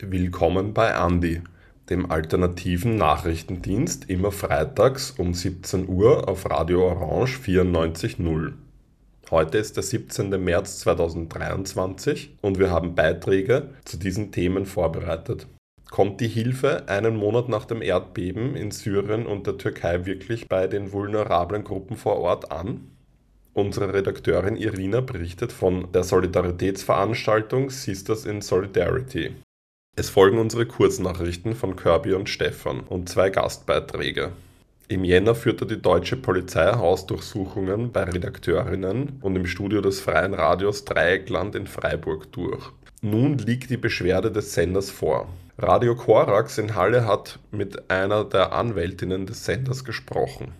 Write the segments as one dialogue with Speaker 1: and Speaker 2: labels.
Speaker 1: Willkommen bei Andi, dem alternativen Nachrichtendienst, immer freitags um 17 Uhr auf Radio Orange 94.0. Heute ist der 17. März 2023 und wir haben Beiträge zu diesen Themen vorbereitet. Kommt die Hilfe einen Monat nach dem Erdbeben in Syrien und der Türkei wirklich bei den vulnerablen Gruppen vor Ort an? Unsere Redakteurin Irina berichtet von der Solidaritätsveranstaltung Sisters in Solidarity. Es folgen unsere Kurznachrichten von Kirby und Stefan und zwei Gastbeiträge. Im Jänner führte die deutsche Polizei Hausdurchsuchungen bei Redakteurinnen und im Studio des Freien Radios Dreieckland in Freiburg durch. Nun liegt die Beschwerde des Senders vor. Radio Korax in Halle hat mit einer der Anwältinnen des Senders gesprochen.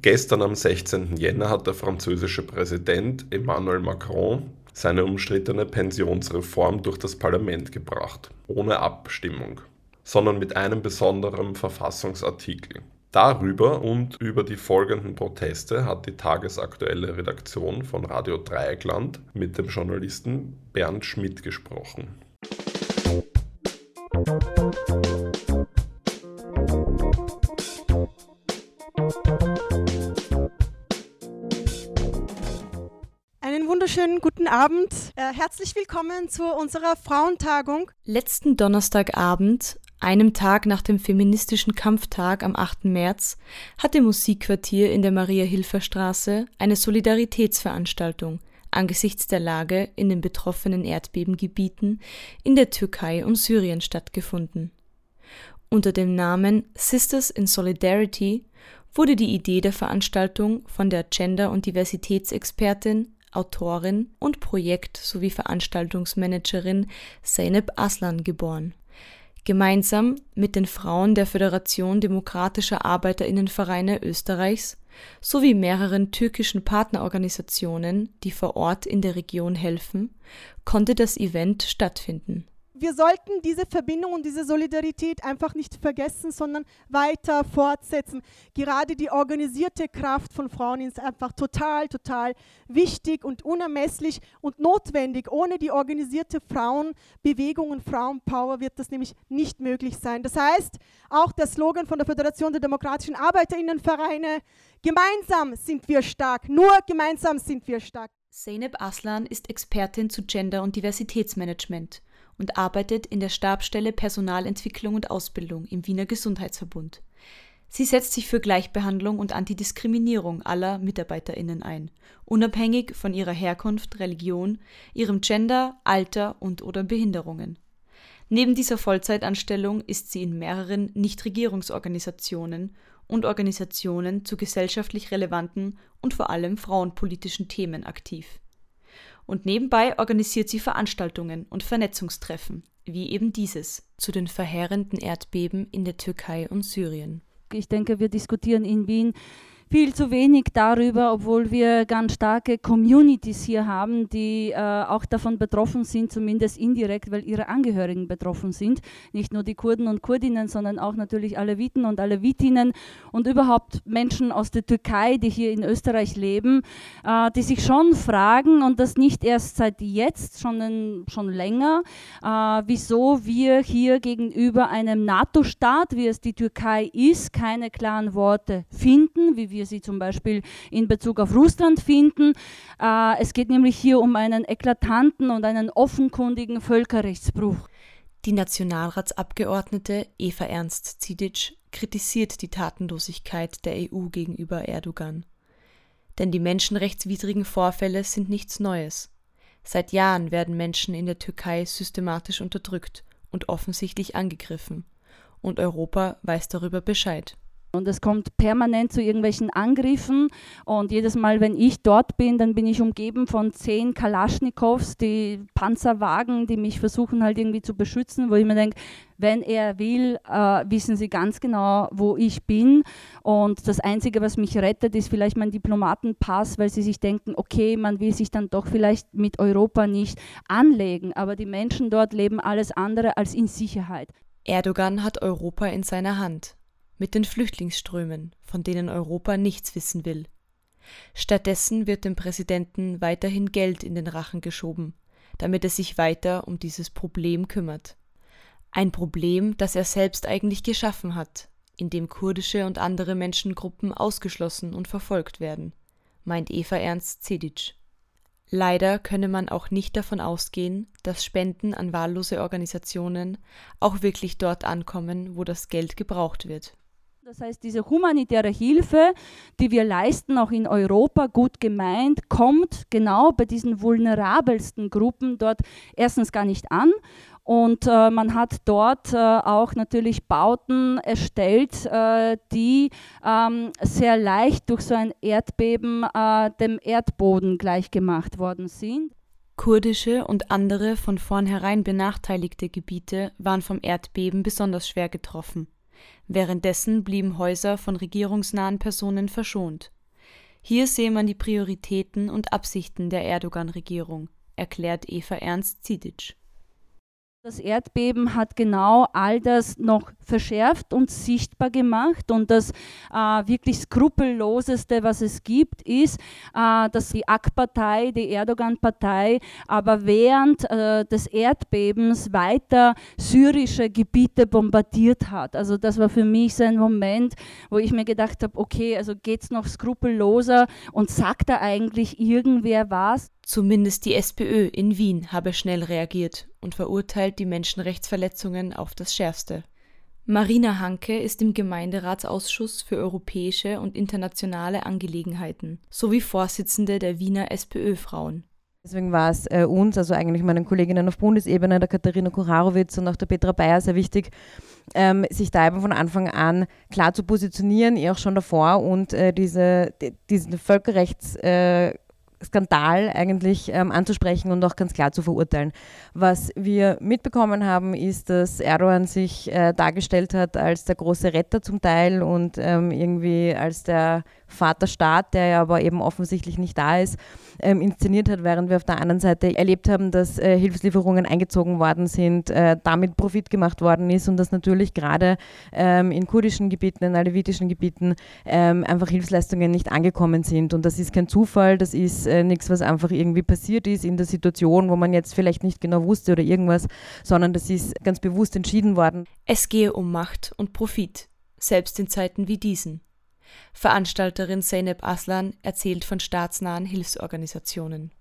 Speaker 1: Gestern am 16. Jänner hat der französische Präsident Emmanuel Macron seine umstrittene Pensionsreform durch das Parlament gebracht, ohne Abstimmung, sondern mit einem besonderen Verfassungsartikel. Darüber und über die folgenden Proteste hat die tagesaktuelle Redaktion von Radio Dreieckland mit dem Journalisten Bernd Schmidt gesprochen.
Speaker 2: Einen wunderschönen guten Abend. Äh, herzlich willkommen zu unserer Frauentagung.
Speaker 3: Letzten Donnerstagabend einem Tag nach dem feministischen Kampftag am 8. März hat im Musikquartier in der Maria-Hilfer-Straße eine Solidaritätsveranstaltung angesichts der Lage in den betroffenen Erdbebengebieten in der Türkei und Syrien stattgefunden. Unter dem Namen Sisters in Solidarity wurde die Idee der Veranstaltung von der Gender- und Diversitätsexpertin, Autorin und Projekt- sowie Veranstaltungsmanagerin Zeynep Aslan geboren gemeinsam mit den Frauen der Föderation demokratischer Arbeiterinnenvereine Österreichs sowie mehreren türkischen Partnerorganisationen, die vor Ort in der Region helfen, konnte das Event stattfinden
Speaker 2: wir sollten diese Verbindung und diese Solidarität einfach nicht vergessen, sondern weiter fortsetzen. Gerade die organisierte Kraft von Frauen ist einfach total, total wichtig und unermesslich und notwendig. Ohne die organisierte Frauenbewegung und Frauenpower wird das nämlich nicht möglich sein. Das heißt, auch der Slogan von der Föderation der demokratischen Arbeiterinnenvereine, gemeinsam sind wir stark, nur gemeinsam sind wir stark.
Speaker 3: Zeynep Aslan ist Expertin zu Gender- und Diversitätsmanagement und arbeitet in der Stabstelle Personalentwicklung und Ausbildung im Wiener Gesundheitsverbund. Sie setzt sich für Gleichbehandlung und Antidiskriminierung aller Mitarbeiterinnen ein, unabhängig von ihrer Herkunft, Religion, ihrem Gender, Alter und oder Behinderungen. Neben dieser Vollzeitanstellung ist sie in mehreren Nichtregierungsorganisationen und Organisationen zu gesellschaftlich relevanten und vor allem frauenpolitischen Themen aktiv und nebenbei organisiert sie Veranstaltungen und Vernetzungstreffen, wie eben dieses, zu den verheerenden Erdbeben in der Türkei und Syrien.
Speaker 4: Ich denke, wir diskutieren in Wien viel zu wenig darüber, obwohl wir ganz starke Communities hier haben, die äh, auch davon betroffen sind, zumindest indirekt, weil ihre Angehörigen betroffen sind. Nicht nur die Kurden und Kurdinnen, sondern auch natürlich Aleviten und Alevitinnen und überhaupt Menschen aus der Türkei, die hier in Österreich leben, äh, die sich schon fragen und das nicht erst seit jetzt, schon, schon länger, äh, wieso wir hier gegenüber einem NATO-Staat, wie es die Türkei ist, keine klaren Worte finden, wie wir wir sie zum Beispiel in Bezug auf Russland finden. Äh, es geht nämlich hier um einen eklatanten und einen offenkundigen Völkerrechtsbruch.
Speaker 3: Die Nationalratsabgeordnete Eva Ernst Zidic kritisiert die Tatenlosigkeit der EU gegenüber Erdogan. Denn die menschenrechtswidrigen Vorfälle sind nichts Neues. Seit Jahren werden Menschen in der Türkei systematisch unterdrückt und offensichtlich angegriffen. Und Europa weiß darüber Bescheid.
Speaker 4: Und es kommt permanent zu irgendwelchen Angriffen. Und jedes Mal, wenn ich dort bin, dann bin ich umgeben von zehn Kalaschnikows, die Panzerwagen, die mich versuchen halt irgendwie zu beschützen, wo ich mir denke, wenn er will, äh, wissen sie ganz genau, wo ich bin. Und das Einzige, was mich rettet, ist vielleicht mein Diplomatenpass, weil sie sich denken, okay, man will sich dann doch vielleicht mit Europa nicht anlegen. Aber die Menschen dort leben alles andere als in Sicherheit.
Speaker 3: Erdogan hat Europa in seiner Hand. Mit den Flüchtlingsströmen, von denen Europa nichts wissen will. Stattdessen wird dem Präsidenten weiterhin Geld in den Rachen geschoben, damit er sich weiter um dieses Problem kümmert. Ein Problem, das er selbst eigentlich geschaffen hat, in dem kurdische und andere Menschengruppen ausgeschlossen und verfolgt werden, meint Eva Ernst Zedic. Leider könne man auch nicht davon ausgehen, dass Spenden an wahllose Organisationen auch wirklich dort ankommen, wo das Geld gebraucht wird.
Speaker 4: Das heißt, diese humanitäre Hilfe, die wir leisten, auch in Europa, gut gemeint, kommt genau bei diesen vulnerabelsten Gruppen dort erstens gar nicht an und äh, man hat dort äh, auch natürlich Bauten erstellt, äh, die ähm, sehr leicht durch so ein Erdbeben äh, dem Erdboden gleichgemacht worden sind.
Speaker 3: Kurdische und andere von vornherein benachteiligte Gebiete waren vom Erdbeben besonders schwer getroffen. Währenddessen blieben Häuser von regierungsnahen Personen verschont. Hier sehe man die Prioritäten und Absichten der Erdogan-Regierung, erklärt Eva Ernst Zidic.
Speaker 4: Das Erdbeben hat genau all das noch verschärft und sichtbar gemacht. Und das äh, wirklich skrupelloseste, was es gibt, ist, äh, dass die AK-Partei, die Erdogan-Partei, aber während äh, des Erdbebens weiter syrische Gebiete bombardiert hat. Also das war für mich so ein Moment, wo ich mir gedacht habe, okay, also geht es noch skrupelloser und sagt da eigentlich irgendwer was?
Speaker 3: Zumindest die SPÖ in Wien habe schnell reagiert und verurteilt die Menschenrechtsverletzungen auf das Schärfste. Marina Hanke ist im Gemeinderatsausschuss für europäische und internationale Angelegenheiten sowie Vorsitzende der Wiener SPÖ-Frauen.
Speaker 5: Deswegen war es äh, uns, also eigentlich meinen Kolleginnen auf Bundesebene, der Katharina Kurarowitz und auch der Petra Bayer, sehr wichtig, ähm, sich da eben von Anfang an klar zu positionieren, eh auch schon davor und äh, diese, die, diesen Völkerrechts- äh, Skandal eigentlich ähm, anzusprechen und auch ganz klar zu verurteilen. Was wir mitbekommen haben, ist, dass Erdogan sich äh, dargestellt hat als der große Retter zum Teil und ähm, irgendwie als der Vaterstaat, der ja aber eben offensichtlich nicht da ist, ähm, inszeniert hat, während wir auf der anderen Seite erlebt haben, dass äh, Hilfslieferungen eingezogen worden sind, äh, damit Profit gemacht worden ist und dass natürlich gerade ähm, in kurdischen Gebieten, in alevitischen Gebieten ähm, einfach Hilfsleistungen nicht angekommen sind. Und das ist kein Zufall, das ist äh, nichts, was einfach irgendwie passiert ist in der Situation, wo man jetzt vielleicht nicht genau wusste oder irgendwas, sondern das ist ganz bewusst entschieden worden.
Speaker 3: Es gehe um Macht und Profit, selbst in Zeiten wie diesen. Veranstalterin Zeynep Aslan erzählt von staatsnahen Hilfsorganisationen.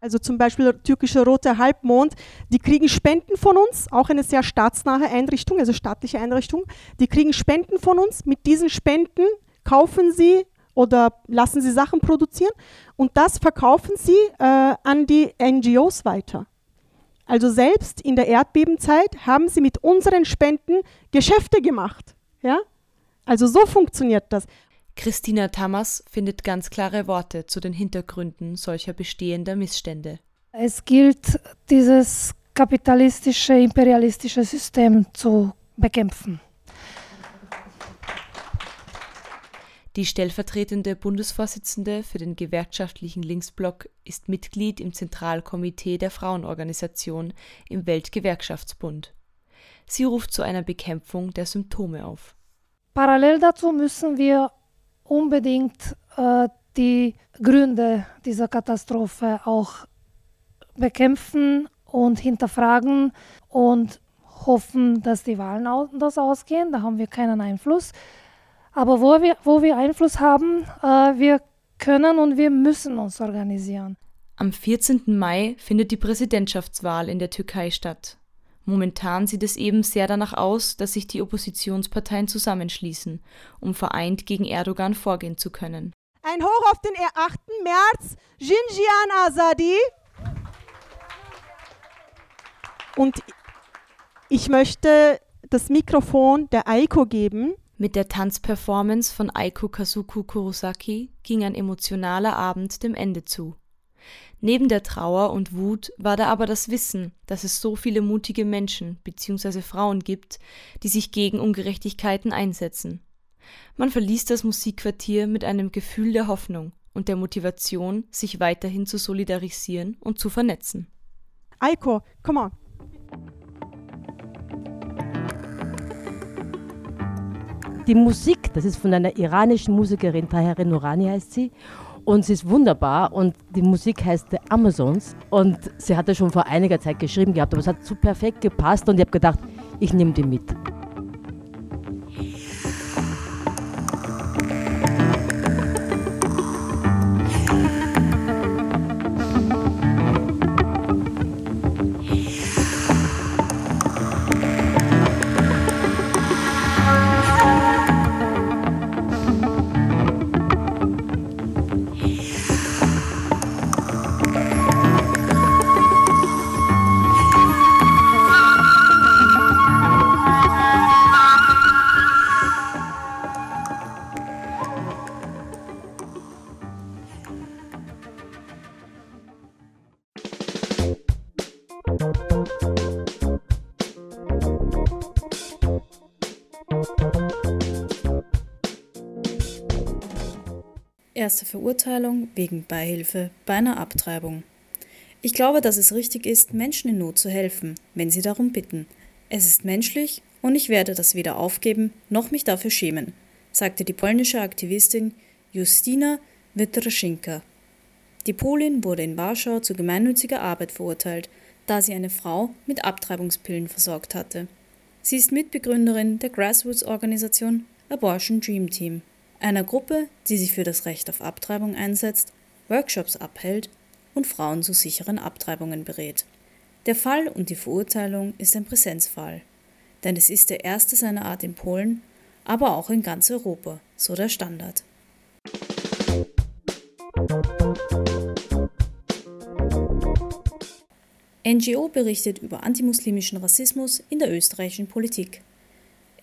Speaker 2: Also zum Beispiel der türkische Rote Halbmond, die kriegen Spenden von uns, auch eine sehr staatsnahe Einrichtung, also staatliche Einrichtung. Die kriegen Spenden von uns. Mit diesen Spenden kaufen sie oder lassen sie Sachen produzieren und das verkaufen sie äh, an die NGOs weiter. Also selbst in der Erdbebenzeit haben sie mit unseren Spenden Geschäfte gemacht. Ja? Also so funktioniert das.
Speaker 3: Christina Tamas findet ganz klare Worte zu den Hintergründen solcher bestehender Missstände.
Speaker 6: Es gilt, dieses kapitalistische, imperialistische System zu bekämpfen.
Speaker 3: Die stellvertretende Bundesvorsitzende für den gewerkschaftlichen Linksblock ist Mitglied im Zentralkomitee der Frauenorganisation im Weltgewerkschaftsbund. Sie ruft zu einer Bekämpfung der Symptome auf.
Speaker 6: Parallel dazu müssen wir unbedingt äh, die Gründe dieser Katastrophe auch bekämpfen und hinterfragen und hoffen, dass die Wahlen anders ausgehen. Da haben wir keinen Einfluss. Aber wo wir, wo wir Einfluss haben, äh, wir können und wir müssen uns organisieren.
Speaker 3: Am 14. Mai findet die Präsidentschaftswahl in der Türkei statt. Momentan sieht es eben sehr danach aus, dass sich die Oppositionsparteien zusammenschließen, um vereint gegen Erdogan vorgehen zu können.
Speaker 2: Ein Hoch auf den 8. März, Jinjian Azadi. Und ich möchte das Mikrofon der Aiko geben.
Speaker 3: Mit der Tanzperformance von Aiko Kazuku Kurosaki ging ein emotionaler Abend dem Ende zu. Neben der Trauer und Wut war da aber das Wissen, dass es so viele mutige Menschen bzw. Frauen gibt, die sich gegen Ungerechtigkeiten einsetzen. Man verließ das Musikquartier mit einem Gefühl der Hoffnung und der Motivation, sich weiterhin zu solidarisieren und zu vernetzen.
Speaker 2: Aiko, come on.
Speaker 7: die Musik, das ist von einer iranischen Musikerin, Tahir Nourani heißt sie. Und sie ist wunderbar und die Musik heißt The Amazons. Und sie hatte schon vor einiger Zeit geschrieben gehabt, aber es hat so perfekt gepasst und ich habe gedacht, ich nehme die mit.
Speaker 8: Erste Verurteilung wegen Beihilfe bei einer Abtreibung. Ich glaube, dass es richtig ist, Menschen in Not zu helfen, wenn sie darum bitten. Es ist menschlich und ich werde das weder aufgeben noch mich dafür schämen, sagte die polnische Aktivistin Justina Wytraszynka. Die Polin wurde in Warschau zu gemeinnütziger Arbeit verurteilt, da sie eine Frau mit Abtreibungspillen versorgt hatte. Sie ist Mitbegründerin der Grassroots-Organisation Abortion Dream Team einer Gruppe, die sich für das Recht auf Abtreibung einsetzt, Workshops abhält und Frauen zu sicheren Abtreibungen berät. Der Fall und die Verurteilung ist ein Präsenzfall, denn es ist der erste seiner Art in Polen, aber auch in ganz Europa, so der Standard. NGO berichtet über antimuslimischen Rassismus in der österreichischen Politik.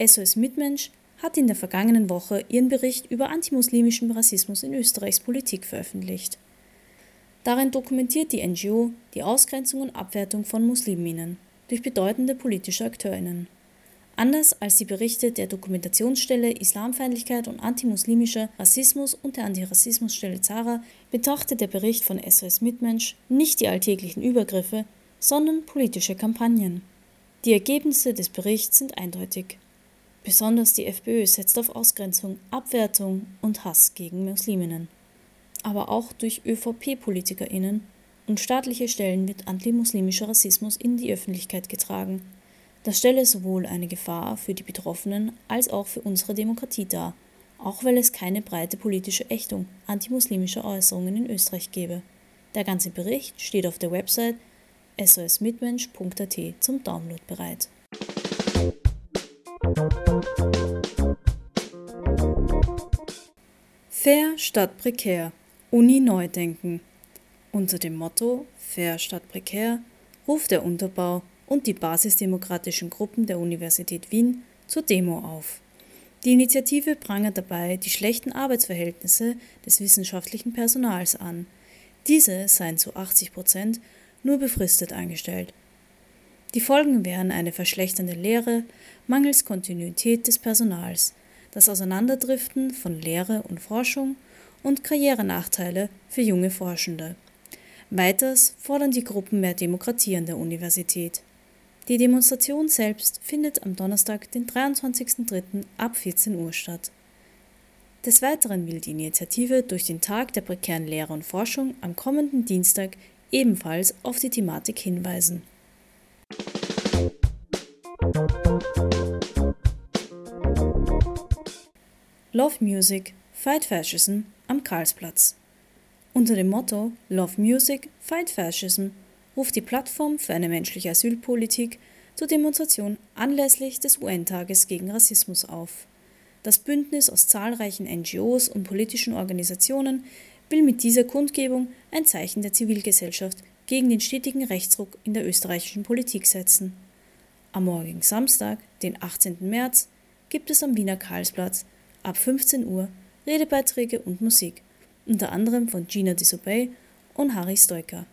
Speaker 8: SOS Mitmensch hat in der vergangenen Woche ihren Bericht über antimuslimischen Rassismus in Österreichs Politik veröffentlicht. Darin dokumentiert die NGO die Ausgrenzung und Abwertung von Musliminnen durch bedeutende politische AkteurInnen. Anders als die Berichte der Dokumentationsstelle Islamfeindlichkeit und antimuslimischer Rassismus und der Antirassismusstelle Zara betrachtet der Bericht von SOS Mitmensch nicht die alltäglichen Übergriffe, sondern politische Kampagnen. Die Ergebnisse des Berichts sind eindeutig. Besonders die FPÖ setzt auf Ausgrenzung, Abwertung und Hass gegen Musliminnen. Aber auch durch ÖVP-PolitikerInnen und staatliche Stellen wird antimuslimischer Rassismus in die Öffentlichkeit getragen. Das stelle sowohl eine Gefahr für die Betroffenen als auch für unsere Demokratie dar, auch weil es keine breite politische Ächtung antimuslimischer Äußerungen in Österreich gäbe. Der ganze Bericht steht auf der Website sosmitmensch.at zum Download bereit. Fair statt prekär. Uni neu denken. Unter dem Motto Fair statt prekär ruft der Unterbau und die basisdemokratischen Gruppen der Universität Wien zur Demo auf. Die Initiative prangert dabei die schlechten Arbeitsverhältnisse des wissenschaftlichen Personals an. Diese seien zu 80 Prozent nur befristet eingestellt. Die Folgen wären eine verschlechternde Lehre, mangels Kontinuität des Personals, das Auseinanderdriften von Lehre und Forschung und Karrierenachteile für junge Forschende. Weiters fordern die Gruppen mehr Demokratie an der Universität. Die Demonstration selbst findet am Donnerstag, den 23.03. ab 14 Uhr statt. Des Weiteren will die Initiative durch den Tag der prekären Lehre und Forschung am kommenden Dienstag ebenfalls auf die Thematik hinweisen. Love Music, Fight Fascism am Karlsplatz. Unter dem Motto Love Music, Fight Fascism ruft die Plattform für eine menschliche Asylpolitik zur Demonstration anlässlich des UN-Tages gegen Rassismus auf. Das Bündnis aus zahlreichen NGOs und politischen Organisationen will mit dieser Kundgebung ein Zeichen der Zivilgesellschaft gegen den stetigen Rechtsruck in der österreichischen Politik setzen. Am morgigen Samstag, den 18. März, gibt es am Wiener Karlsplatz ab 15 Uhr Redebeiträge und Musik, unter anderem von Gina Disobey und Harry Stoiker.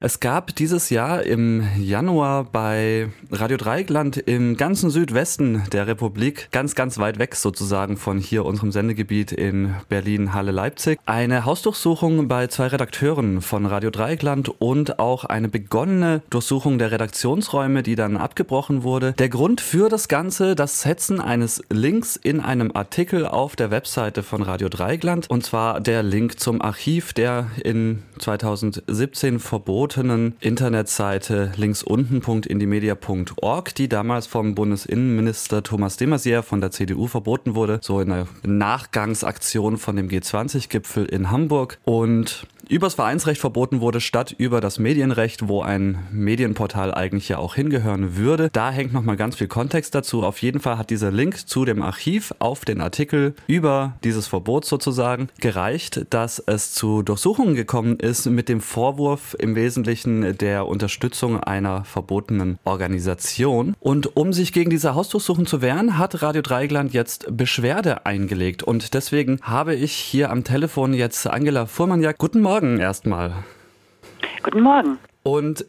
Speaker 9: Es gab dieses Jahr im Januar bei Radio Dreieckland im ganzen Südwesten der Republik, ganz, ganz weit weg sozusagen von hier unserem Sendegebiet in Berlin, Halle, Leipzig, eine Hausdurchsuchung bei zwei Redakteuren von Radio Dreieckland und auch eine begonnene Durchsuchung der Redaktionsräume, die dann abgebrochen wurde. Der Grund für das Ganze, das Setzen eines Links in einem Artikel auf der Webseite von Radio Dreieckland und zwar der Link zum Archiv, der in 2017 verboten verbotenen Internetseite linksunten.indimedia.org, die damals vom Bundesinnenminister Thomas de Maizière von der CDU verboten wurde, so in einer Nachgangsaktion von dem G20-Gipfel in Hamburg. Und übers Vereinsrecht verboten wurde, statt über das Medienrecht, wo ein Medienportal eigentlich ja auch hingehören würde. Da hängt nochmal ganz viel Kontext dazu. Auf jeden Fall hat dieser Link zu dem Archiv auf den Artikel über dieses Verbot sozusagen gereicht, dass es zu Durchsuchungen gekommen ist mit dem Vorwurf im Wesentlichen der Unterstützung einer verbotenen Organisation. Und um sich gegen diese Hausdurchsuchung zu wehren, hat Radio Dreigland jetzt Beschwerde eingelegt. Und deswegen habe ich hier am Telefon jetzt Angela Fuhrmann-Jack. Guten Morgen. Morgen erstmal.
Speaker 10: Guten Morgen.
Speaker 9: Und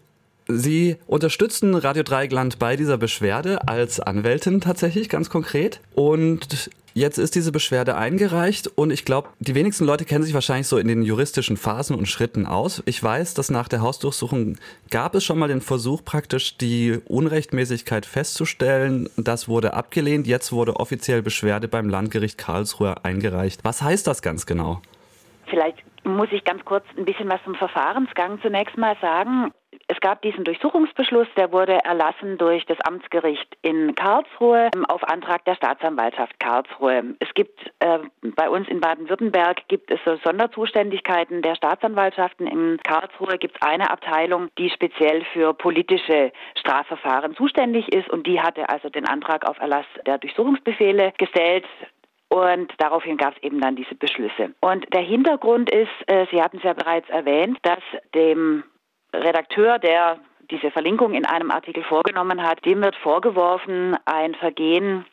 Speaker 9: Sie unterstützen Radio Dreigland bei dieser Beschwerde als Anwältin tatsächlich ganz konkret. Und jetzt ist diese Beschwerde eingereicht und ich glaube, die wenigsten Leute kennen sich wahrscheinlich so in den juristischen Phasen und Schritten aus. Ich weiß, dass nach der Hausdurchsuchung gab es schon mal den Versuch, praktisch die Unrechtmäßigkeit festzustellen. Das wurde abgelehnt. Jetzt wurde offiziell Beschwerde beim Landgericht Karlsruhe eingereicht. Was heißt das ganz genau?
Speaker 10: Vielleicht muss ich ganz kurz ein bisschen was zum Verfahrensgang zunächst mal sagen. Es gab diesen Durchsuchungsbeschluss, der wurde erlassen durch das Amtsgericht in Karlsruhe auf Antrag der Staatsanwaltschaft Karlsruhe. Es gibt äh, bei uns in Baden-Württemberg gibt es so Sonderzuständigkeiten der Staatsanwaltschaften. In Karlsruhe gibt es eine Abteilung, die speziell für politische Strafverfahren zuständig ist und die hatte also den Antrag auf Erlass der Durchsuchungsbefehle gestellt. Und daraufhin gab es eben dann diese Beschlüsse. Und der Hintergrund ist, äh, Sie hatten es ja bereits erwähnt, dass dem Redakteur, der diese Verlinkung in einem Artikel vorgenommen hat, dem wird vorgeworfen, ein Vergehen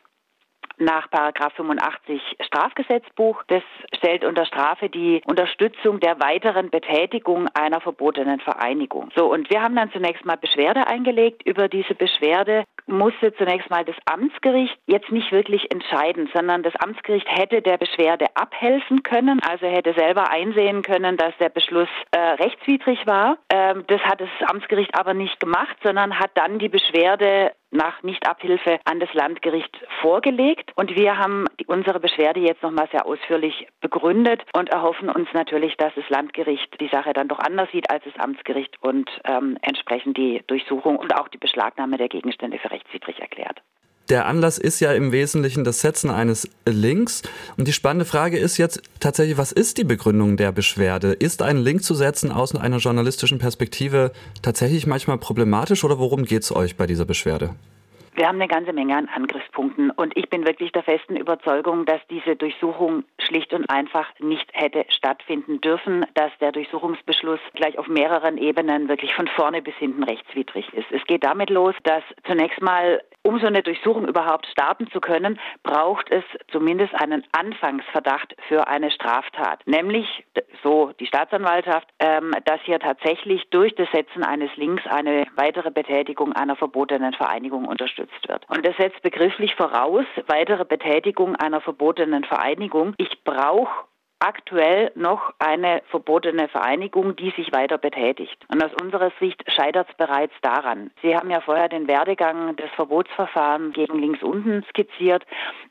Speaker 10: nach 85 Strafgesetzbuch. Das stellt unter Strafe die Unterstützung der weiteren Betätigung einer verbotenen Vereinigung. So, und wir haben dann zunächst mal Beschwerde eingelegt. Über diese Beschwerde musste zunächst mal das Amtsgericht jetzt nicht wirklich entscheiden, sondern das Amtsgericht hätte der Beschwerde abhelfen können, also hätte selber einsehen können, dass der Beschluss äh, rechtswidrig war. Ähm, das hat das Amtsgericht aber nicht gemacht, sondern hat dann die Beschwerde nach Nichtabhilfe an das Landgericht vorgelegt. Und wir haben unsere Beschwerde jetzt nochmal sehr ausführlich begründet und erhoffen uns natürlich, dass das Landgericht die Sache dann doch anders sieht als das Amtsgericht und ähm, entsprechend die Durchsuchung und auch die Beschlagnahme der Gegenstände für rechtswidrig erklärt.
Speaker 9: Der Anlass ist ja im Wesentlichen das Setzen eines Links. Und die spannende Frage ist jetzt tatsächlich, was ist die Begründung der Beschwerde? Ist ein Link zu setzen aus einer journalistischen Perspektive tatsächlich manchmal problematisch oder worum geht es euch bei dieser Beschwerde?
Speaker 10: Wir haben eine ganze Menge an Angriffspunkten und ich bin wirklich der festen Überzeugung, dass diese Durchsuchung schlicht und einfach nicht hätte stattfinden dürfen, dass der Durchsuchungsbeschluss gleich auf mehreren Ebenen wirklich von vorne bis hinten rechtswidrig ist. Es geht damit los, dass zunächst mal um so eine Durchsuchung überhaupt starten zu können, braucht es zumindest einen Anfangsverdacht für eine Straftat. Nämlich, so die Staatsanwaltschaft, ähm, dass hier tatsächlich durch das Setzen eines Links eine weitere Betätigung einer verbotenen Vereinigung unterstützt wird. Und das setzt begrifflich voraus, weitere Betätigung einer verbotenen Vereinigung. Ich brauche aktuell noch eine verbotene Vereinigung, die sich weiter betätigt. Und aus unserer Sicht scheitert es bereits daran. Sie haben ja vorher den Werdegang des Verbotsverfahrens gegen links unten skizziert.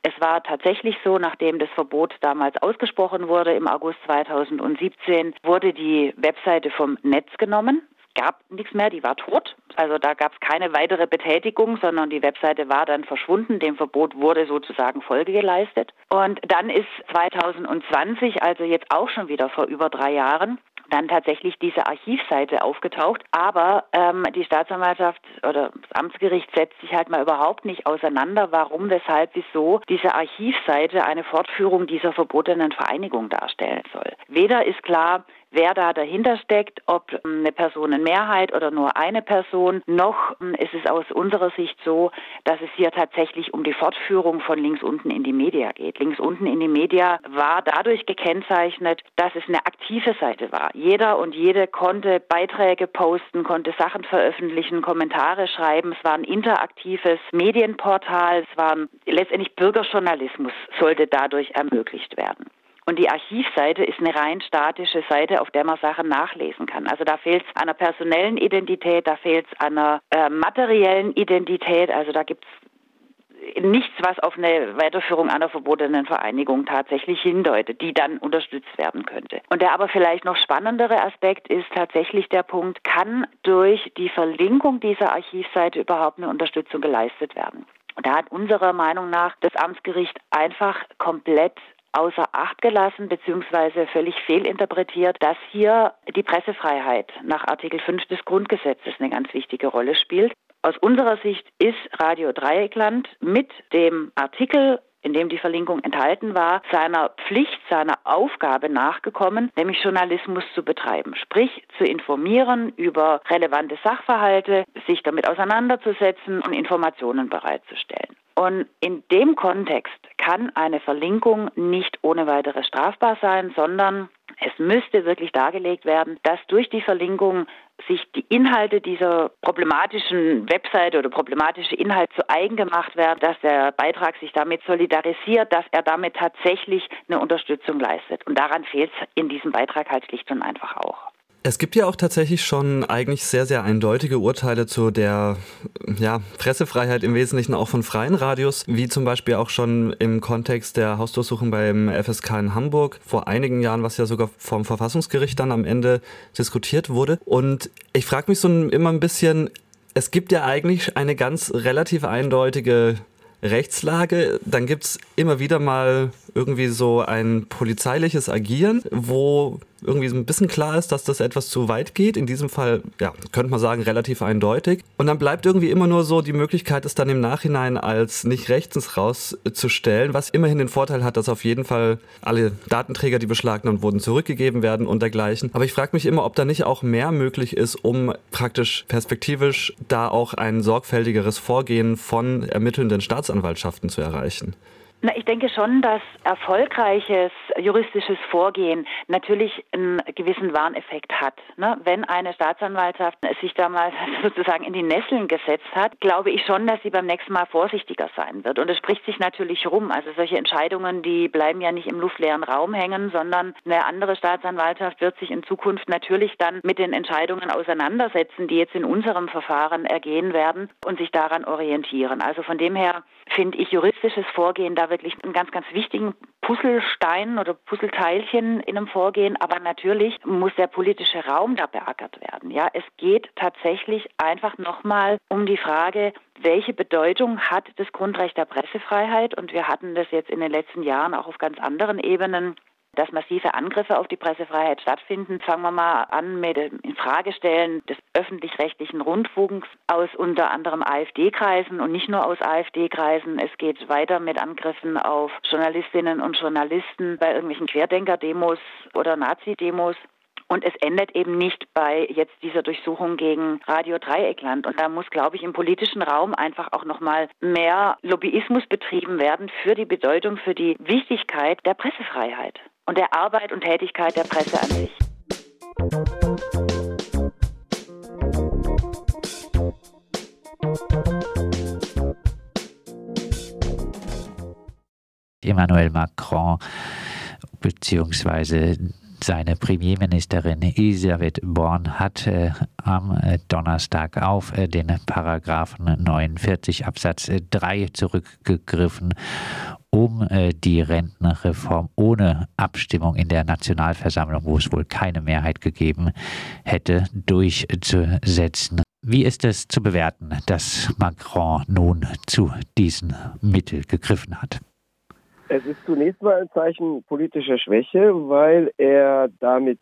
Speaker 10: Es war tatsächlich so, nachdem das Verbot damals ausgesprochen wurde im August 2017, wurde die Webseite vom Netz genommen gab nichts mehr, die war tot. Also da gab es keine weitere Betätigung, sondern die Webseite war dann verschwunden. Dem Verbot wurde sozusagen Folge geleistet. Und dann ist 2020, also jetzt auch schon wieder vor über drei Jahren, dann tatsächlich diese Archivseite aufgetaucht. Aber ähm, die Staatsanwaltschaft oder das Amtsgericht setzt sich halt mal überhaupt nicht auseinander, warum, weshalb, wieso diese Archivseite eine Fortführung dieser verbotenen Vereinigung darstellen soll. Weder ist klar, wer da dahinter steckt, ob ähm, eine Personenmehrheit oder nur eine Person. Noch ähm, ist es aus unserer Sicht so, dass es hier tatsächlich um die Fortführung von links unten in die Media geht. Links unten in die Media war dadurch gekennzeichnet, dass es eine aktive Seite war. Jeder und jede konnte Beiträge posten, konnte Sachen veröffentlichen, Kommentare schreiben. Es war ein interaktives Medienportal. Es war letztendlich Bürgerjournalismus sollte dadurch ermöglicht werden. Und die Archivseite ist eine rein statische Seite, auf der man Sachen nachlesen kann. Also da fehlt es an einer personellen Identität, da fehlt es an einer äh, materiellen Identität. Also da gibt es nichts, was auf eine Weiterführung einer verbotenen Vereinigung tatsächlich hindeutet, die dann unterstützt werden könnte. Und der aber vielleicht noch spannendere Aspekt ist tatsächlich der Punkt, kann durch die Verlinkung dieser Archivseite überhaupt eine Unterstützung geleistet werden? Und da hat unserer Meinung nach das Amtsgericht einfach komplett außer Acht gelassen bzw. völlig fehlinterpretiert, dass hier die Pressefreiheit nach Artikel 5 des Grundgesetzes eine ganz wichtige Rolle spielt. Aus unserer Sicht ist Radio Dreieckland mit dem Artikel in dem die Verlinkung enthalten war, seiner Pflicht, seiner Aufgabe nachgekommen, nämlich Journalismus zu betreiben, sprich zu informieren über relevante Sachverhalte, sich damit auseinanderzusetzen und Informationen bereitzustellen. Und in dem Kontext kann eine Verlinkung nicht ohne weiteres strafbar sein, sondern es müsste wirklich dargelegt werden, dass durch die Verlinkung sich die Inhalte dieser problematischen Webseite oder problematische Inhalt zu eigen gemacht werden, dass der Beitrag sich damit solidarisiert, dass er damit tatsächlich eine Unterstützung leistet. Und daran fehlt es in diesem Beitrag halt schlicht und einfach auch.
Speaker 9: Es gibt ja auch tatsächlich schon eigentlich sehr, sehr eindeutige Urteile zu der ja, Pressefreiheit im Wesentlichen auch von freien Radios, wie zum Beispiel auch schon im Kontext der Hausdurchsuchung beim FSK in Hamburg vor einigen Jahren, was ja sogar vom Verfassungsgericht dann am Ende diskutiert wurde. Und ich frage mich so immer ein bisschen, es gibt ja eigentlich eine ganz relativ eindeutige Rechtslage. Dann gibt es immer wieder mal irgendwie so ein polizeiliches Agieren, wo irgendwie so ein bisschen klar ist, dass das etwas zu weit geht. In diesem Fall, ja, könnte man sagen, relativ eindeutig. Und dann bleibt irgendwie immer nur so die Möglichkeit, es dann im Nachhinein als nicht rechtens rauszustellen, was immerhin den Vorteil hat, dass auf jeden Fall alle Datenträger, die beschlagnahmt wurden, zurückgegeben werden und dergleichen. Aber ich frage mich immer, ob da nicht auch mehr möglich ist, um praktisch perspektivisch da auch ein sorgfältigeres Vorgehen von ermittelnden Staatsanwaltschaften zu erreichen.
Speaker 10: Na, ich denke schon, dass erfolgreiches juristisches Vorgehen natürlich einen gewissen Warneffekt hat. Ne? Wenn eine Staatsanwaltschaft sich da mal sozusagen in die Nesseln gesetzt hat, glaube ich schon, dass sie beim nächsten Mal vorsichtiger sein wird. Und es spricht sich natürlich rum. Also solche Entscheidungen, die bleiben ja nicht im luftleeren Raum hängen, sondern eine andere Staatsanwaltschaft wird sich in Zukunft natürlich dann mit den Entscheidungen auseinandersetzen, die jetzt in unserem Verfahren ergehen werden und sich daran orientieren. Also von dem her finde ich juristisches Vorgehen da wirklich einen ganz, ganz wichtigen Puzzlestein oder Puzzleteilchen in einem Vorgehen. Aber natürlich muss der politische Raum da beackert werden. Ja, es geht tatsächlich einfach nochmal um die Frage, welche Bedeutung hat das Grundrecht der Pressefreiheit? Und wir hatten das jetzt in den letzten Jahren auch auf ganz anderen Ebenen dass massive Angriffe auf die Pressefreiheit stattfinden. Fangen wir mal an mit dem Infragestellen des öffentlich-rechtlichen Rundfunks aus unter anderem AfD-Kreisen und nicht nur aus AfD-Kreisen. Es geht weiter mit Angriffen auf Journalistinnen und Journalisten bei irgendwelchen Querdenker-Demos oder Nazi-Demos. Und es endet eben nicht bei jetzt dieser Durchsuchung gegen Radio Dreieckland. Und da muss, glaube ich, im politischen Raum einfach auch nochmal mehr Lobbyismus betrieben werden für die Bedeutung, für die Wichtigkeit der Pressefreiheit und der Arbeit und Tätigkeit der Presse an sich.
Speaker 11: Emmanuel Macron beziehungsweise seine Premierministerin Elisabeth Born hat äh, am äh, Donnerstag auf äh, den Paragraphen 49 Absatz 3 zurückgegriffen, um äh, die Rentenreform ohne Abstimmung in der Nationalversammlung, wo es wohl keine Mehrheit gegeben hätte, durchzusetzen. Wie ist es zu bewerten, dass Macron nun zu diesem Mittel gegriffen hat?
Speaker 12: Es ist zunächst mal ein Zeichen politischer Schwäche, weil er damit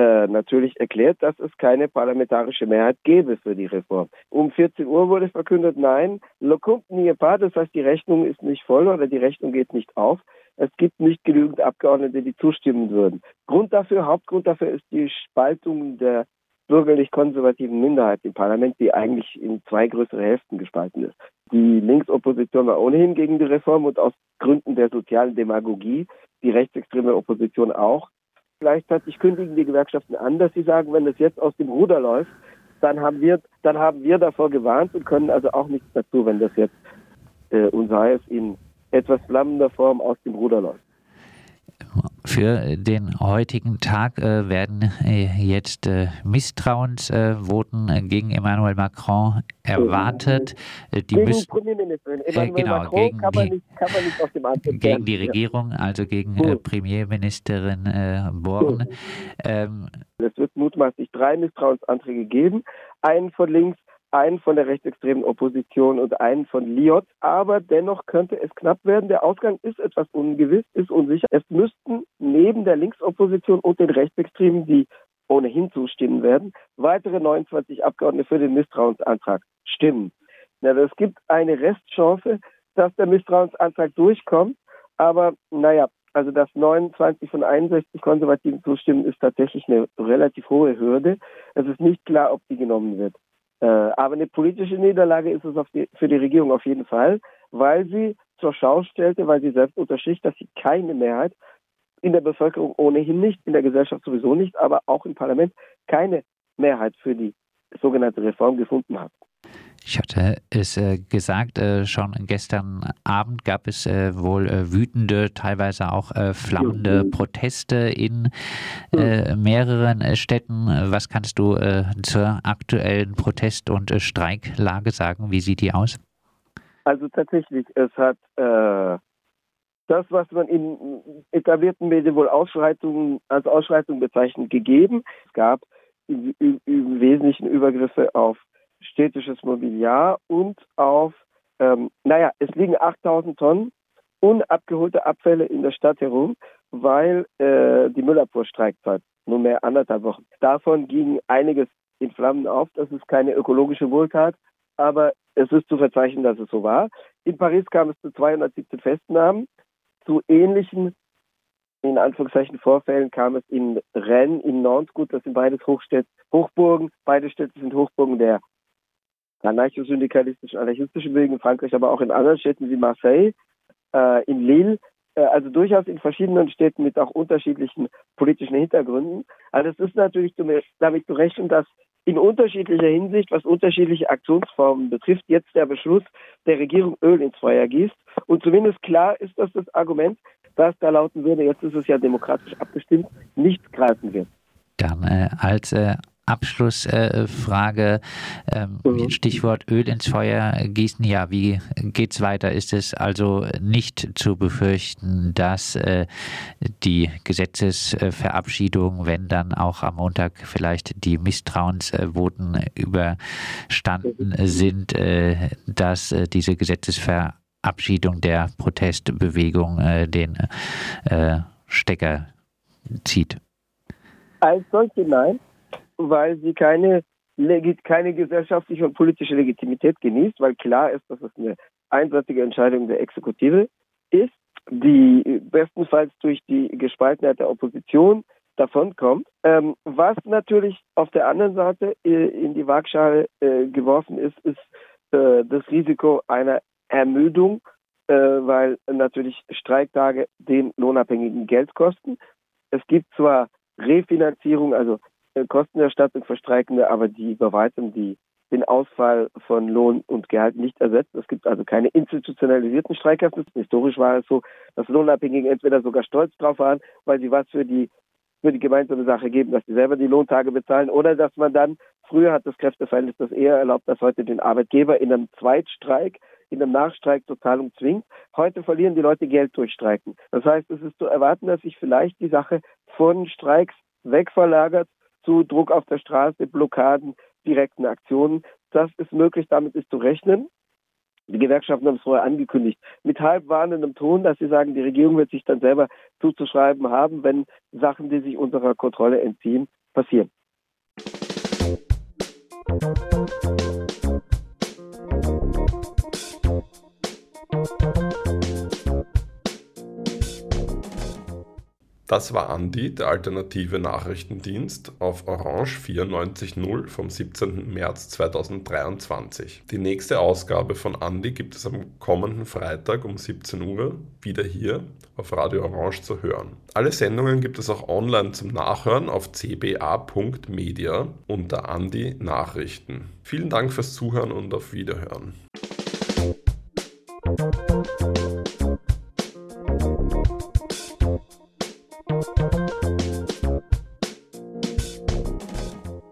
Speaker 12: äh, natürlich erklärt, dass es keine parlamentarische Mehrheit gäbe für die Reform. Um 14 Uhr wurde verkündet, nein, n'y pas, das heißt, die Rechnung ist nicht voll oder die Rechnung geht nicht auf. es gibt nicht genügend Abgeordnete, die zustimmen würden. Grund dafür, Hauptgrund dafür ist die Spaltung der bürgerlich-konservativen Minderheit im Parlament, die eigentlich in zwei größere Hälften gespalten ist. Die Linksopposition war ohnehin gegen die Reform und aus Gründen der sozialen Demagogie, die rechtsextreme Opposition auch. Gleichzeitig kündigen die Gewerkschaften an, dass sie sagen, wenn es jetzt aus dem Ruder läuft, dann haben wir, dann haben wir davor gewarnt und können also auch nichts dazu, wenn das jetzt äh, und sei es in etwas flammender Form aus dem Ruder läuft.
Speaker 11: Für den heutigen Tag äh, werden äh, jetzt äh, Misstrauensvoten äh, gegen Emmanuel Macron erwartet.
Speaker 12: Äh, die gegen Premierministerin.
Speaker 11: Äh, Emmanuel genau, Macron gegen kann, man die, nicht, kann man nicht aus dem Amt Gegen die Regierung, also gegen Premierministerin Born.
Speaker 12: Ähm, es wird mutmaßlich drei Misstrauensanträge geben. Einen von links, einen von der rechtsextremen Opposition und einen von Liot. Aber dennoch könnte es knapp werden. Der Ausgang ist etwas ungewiss, ist unsicher. Es müssten neben der Linksopposition und den Rechtsextremen, die ohnehin zustimmen werden, weitere 29 Abgeordnete für den Misstrauensantrag stimmen. Ja, es gibt eine Restchance, dass der Misstrauensantrag durchkommt. Aber naja, also dass 29 von 61 Konservativen zustimmen, ist tatsächlich eine relativ hohe Hürde. Es ist nicht klar, ob die genommen wird. Äh, aber eine politische Niederlage ist es die, für die Regierung auf jeden Fall, weil sie zur Schau stellte, weil sie selbst unterstrich, dass sie keine Mehrheit in der Bevölkerung ohnehin nicht, in der Gesellschaft sowieso nicht, aber auch im Parlament keine Mehrheit für die sogenannte Reform gefunden hat.
Speaker 11: Ich hatte es äh, gesagt, äh, schon gestern Abend gab es äh, wohl äh, wütende, teilweise auch äh, flammende Proteste in äh, mehreren Städten. Was kannst du zur aktuellen Protest- und Streiklage sagen? Wie sieht die aus?
Speaker 12: Also tatsächlich, es hat das, was man in etablierten Medien wohl Ausschreitungen als Ausschreitung bezeichnet, gegeben. Es gab im, im Wesentlichen Übergriffe auf städtisches Mobiliar und auf, ähm, naja, es liegen 8000 Tonnen unabgeholte Abfälle in der Stadt herum, weil äh, die Müllabfuhr streikt seit nunmehr anderthalb Wochen. Davon ging einiges in Flammen auf. Das ist keine ökologische Wohltat, aber es ist zu verzeichnen, dass es so war. In Paris kam es zu 217 Festnahmen. Zu ähnlichen, in Anführungszeichen, Vorfällen kam es in Rennes, in Nantes. Gut, das sind beides Hochstädte, Hochburgen. Beide Städte sind Hochburgen der anarcho-syndikalistischen, anarchistischen Bewegung in Frankreich, aber auch in anderen Städten wie Marseille, äh, in Lille, äh, also durchaus in verschiedenen Städten mit auch unterschiedlichen politischen Hintergründen. Also es ist natürlich damit zu rechnen, dass in unterschiedlicher Hinsicht, was unterschiedliche Aktionsformen betrifft, jetzt der Beschluss der Regierung Öl ins Feuer gießt. Und zumindest klar ist, dass das Argument, das da lauten würde, jetzt ist es ja demokratisch abgestimmt, nicht greifen wird.
Speaker 11: Dann äh, als äh, Abschlussfrage, äh, ähm, mhm. Stichwort Öl ins Feuer gießen. Ja, wie geht's weiter? Ist es also nicht zu befürchten, dass äh, die Gesetzesverabschiedung, wenn dann auch am Montag vielleicht die Misstrauensvoten überstanden sind, äh, dass äh, diese Gesetzesverabschiedung der Protestbewegung den Stecker zieht?
Speaker 12: Als solche nein weil sie keine, keine gesellschaftliche und politische Legitimität genießt, weil klar ist, dass es eine einseitige Entscheidung der Exekutive ist, die bestenfalls durch die Gespaltenheit der Opposition davonkommt. Ähm, was natürlich auf der anderen Seite äh, in die Waagschale äh, geworfen ist, ist äh, das Risiko einer Ermüdung, äh, weil natürlich Streiktage den Lohnabhängigen Geld kosten. Es gibt zwar Refinanzierung, also Kostenerstattung für Streikende, aber die bei weitem die, den Ausfall von Lohn und Gehalt nicht ersetzt. Es gibt also keine institutionalisierten Streikhaften. Historisch war es so, dass Lohnabhängige entweder sogar stolz drauf waren, weil sie was für die für die gemeinsame Sache geben, dass sie selber die Lohntage bezahlen oder dass man dann, früher hat das Kräfteverhältnis das eher erlaubt, dass heute den Arbeitgeber in einem Zweitstreik, in einem Nachstreik zur Zahlung zwingt. Heute verlieren die Leute Geld durch Streiken. Das heißt, es ist zu erwarten, dass sich vielleicht die Sache von Streiks wegverlagert zu Druck auf der Straße, Blockaden, direkten Aktionen. Das ist möglich, damit ist zu rechnen. Die Gewerkschaften haben es vorher angekündigt, mit halb warnendem Ton, dass sie sagen, die Regierung wird sich dann selber zuzuschreiben haben, wenn Sachen, die sich unserer Kontrolle entziehen, passieren.
Speaker 1: Das war Andi, der alternative Nachrichtendienst auf Orange 94.0 vom 17. März 2023. Die nächste Ausgabe von Andi gibt es am kommenden Freitag um 17 Uhr wieder hier auf Radio Orange zu hören. Alle Sendungen gibt es auch online zum Nachhören auf cba.media unter Andi Nachrichten. Vielen Dank fürs Zuhören und auf Wiederhören.